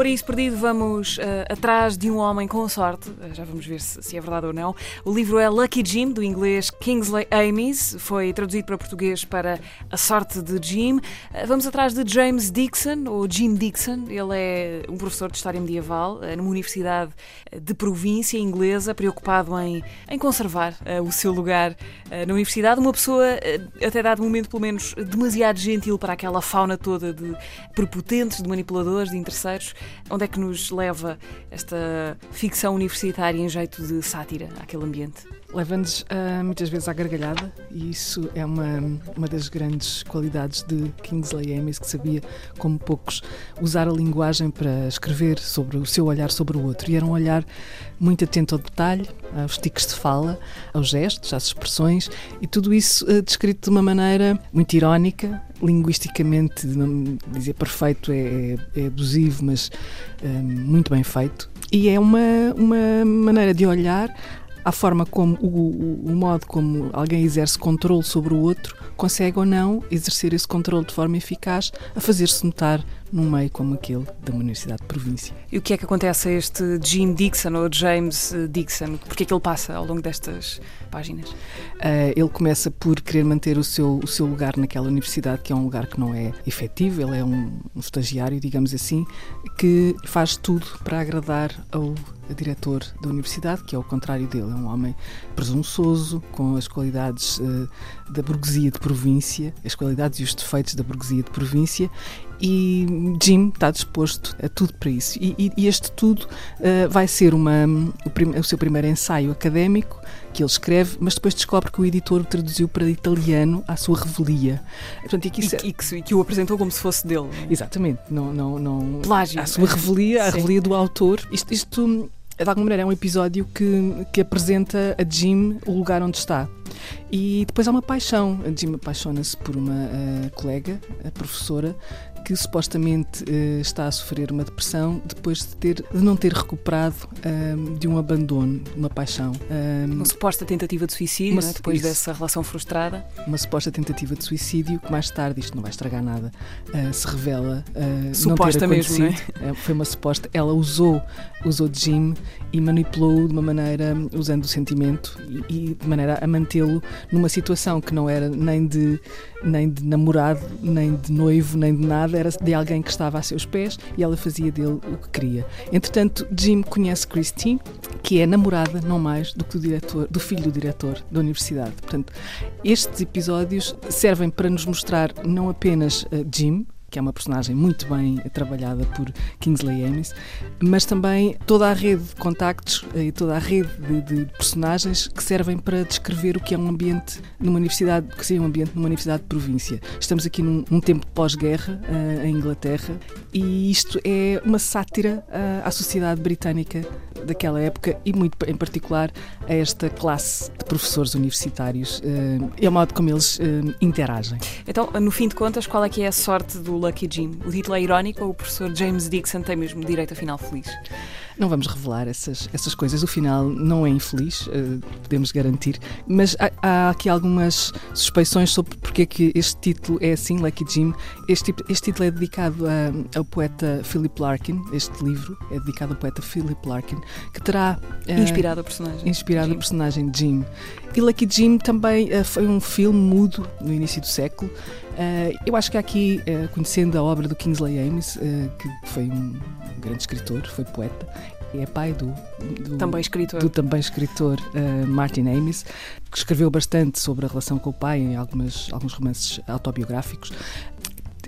Paraíso Perdido vamos eh, atrás de um homem com sorte, Eh, já vamos ver se, se é verdade ou não. O livro é Lucky Jim, do inglês Kingsley Amis, foi traduzido para português para A Sorte de Jim. Eh, vamos atrás de James Dixon, ou Jim Dixon, ele é um professor de História Medieval numa universidade de província inglesa, preocupado em, em conservar o seu lugar na universidade. Uma pessoa, até dado momento, pelo menos, demasiado gentil para aquela fauna toda de prepotentes, de manipuladores, de interesseiros. Onde é que nos leva esta ficção universitária em jeito de sátira àquele ambiente? Leva-nos ah, muitas vezes à gargalhada e isso é uma, uma das grandes qualidades de Kingsley Amis, que sabia, como poucos, usar a linguagem para escrever sobre o seu olhar sobre o outro. E era um olhar muito atento ao detalhe, aos tiques de fala, aos gestos, às expressões e tudo isso ah, descrito de uma maneira muito irónica, linguisticamente, não dizer perfeito é, é, abusivo, mas ah, muito bem feito. E é uma, uma maneira de olhar à forma como o, o, modo como alguém exerce controle sobre o outro consegue ou não exercer esse controle de forma eficaz a fazer-se notar num meio como aquele da Universidade de Província. E o que é que acontece a este Jim Dixon ou James Dixon? Porque é que ele passa ao longo destas páginas? Uh, ele começa por querer manter o seu, o seu lugar naquela universidade, que é um lugar que não é efetivo, ele é um, um estagiário, digamos assim, que faz tudo para agradar ao diretor da universidade, que é o contrário dele, é um homem presunçoso, com as qualidades uh, da burguesia de província, as qualidades e os defeitos da burguesia de província, e Jim está disposto a tudo para isso. E, e este tudo uh, vai ser uma, o, prim, o, seu primeiro ensaio académico que ele escreve, mas depois descobre que o editor o traduziu para italiano à sua revelia. Portanto, e, que, isso... e, que, e, que, o apresentou como se fosse dele. É? Exatamente. Não, não, não... Plágio. À sua revelia, à revelia do autor. Isto, isto de alguma maneira, é um episódio que, que apresenta a Jim o lugar onde está. E depois há uma paixão. A Jim apaixona-se por uma uh, colega, a professora, que supostamente uh, está a sofrer uma depressão depois de, ter, de não ter recuperado uh, de um abandono, uma paixão. uma suposta tentativa de suicídio, uma, né? depois isso, dessa relação frustrada. Uma suposta tentativa de suicídio que mais tarde, isto não vai estragar nada, uh, se revela suposta não ter mesmo, né? Foi uma suposta. Ela usou, usou Jim e manipulou de uma maneira, usando o sentimento e, e de maneira a mantê-lo numa situação que não era nem de, nem de namorado, nem de noivo, nem de nada, era de alguém que estava a seus pés e ela fazia dele o que queria. Entretanto, Jim conhece Christine, que é namorada não mais do que do diretor, do filho do diretor da universidade. Portanto, estes episódios servem para nos mostrar não apenas uh, Jim, que é uma personagem muito bem trabalhada por Kingsley Amis, mas também toda a rede de contactos e toda a rede de, de, personagens que servem para descrever o que é um ambiente numa universidade, que seria um ambiente numa universidade de província. Estamos aqui num, num tempo pós-guerra uh, em Inglaterra e isto é uma sátira uh, à sociedade britânica daquela época e muito em particular a esta classe de professores universitários uh, e ao modo como eles interagem. Então, no fim de contas, qual é que é a sorte do Lucky Jim. O título é irónico ou o professor James Dixon tem mesmo direito a final feliz? Não vamos revelar essas, essas coisas. O final não é infeliz, uh, podemos garantir. Mas há, há, aqui algumas suspeições sobre porque é que este título é assim, Lucky Jim. Este, este título é dedicado a, ao poeta Philip Larkin. Este livro é dedicado ao poeta Philip Larkin, que terá. Uh, inspirado a personagem. Inspirado a personagem Jim. E Lucky Jim também uh, foi um filme mudo no início do século. Uh, eu acho que aqui, uh, conhecendo a obra do Kingsley Amis, uh, que foi um grande escritor, foi poeta, é pai do, do também escritor, do também escritor Martin Amis, que escreveu bastante sobre a relação com o pai em algumas, alguns romances autobiográficos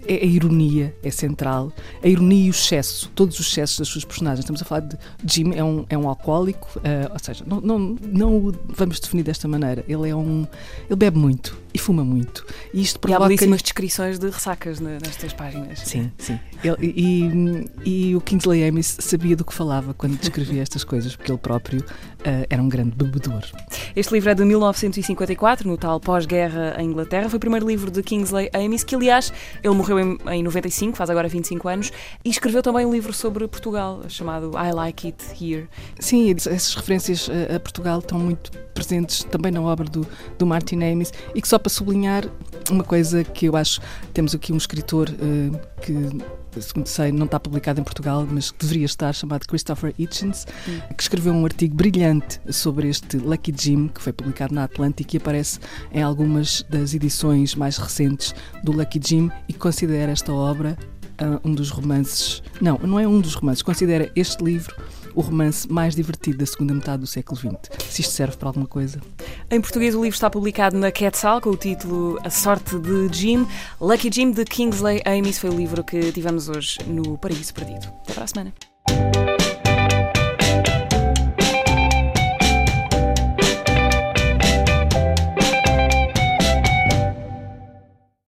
é a ironia, é central. A ironia e o excesso, todos os excessos das suas personagens. Estamos a falar de Jim, é um, é um alcoólico, uh, ou seja, não, não, não o vamos definir desta maneira. Ele é um. Ele bebe muito e fuma muito. E, isto provoca... e há belíssimas descrições de ressacas nestas páginas. Sim, sim. Ele, e, e, o Kingsley Amis sabia do que falava quando descrevia estas coisas, porque ele próprio uh, era um grande bebedor. Este livro é de 1954, no tal pós-guerra em Inglaterra. Foi o primeiro livro de Kingsley Amis, que aliás, ele morreu em, em 95, faz agora 25 anos, e escreveu também um livro sobre Portugal, chamado I Like It Here. Sim, essas referências a Portugal estão muito presentes também na obra do, do Martin Amis e que só para sublinhar uma coisa que eu acho, temos aqui um escritor uh, que segundo sei, não está publicado em Portugal, mas que deveria estar, chamado Christopher Hitchens, hum. que escreveu um artigo brilhante sobre este Lucky Jim, que foi publicado na Atlantic e aparece em algumas das edições mais recentes do Lucky Jim e considera esta obra uh, um dos romances. Não, não é um dos romances, considera este livro o romance mais divertido da segunda metade do século XX. Se isto serve para alguma coisa. Em português, o livro está publicado na Quetzal com o título A Sorte de Jim. Lucky Jim de Kingsley Amis foi o livro que tivemos hoje no Paraíso Perdido. Até para a semana.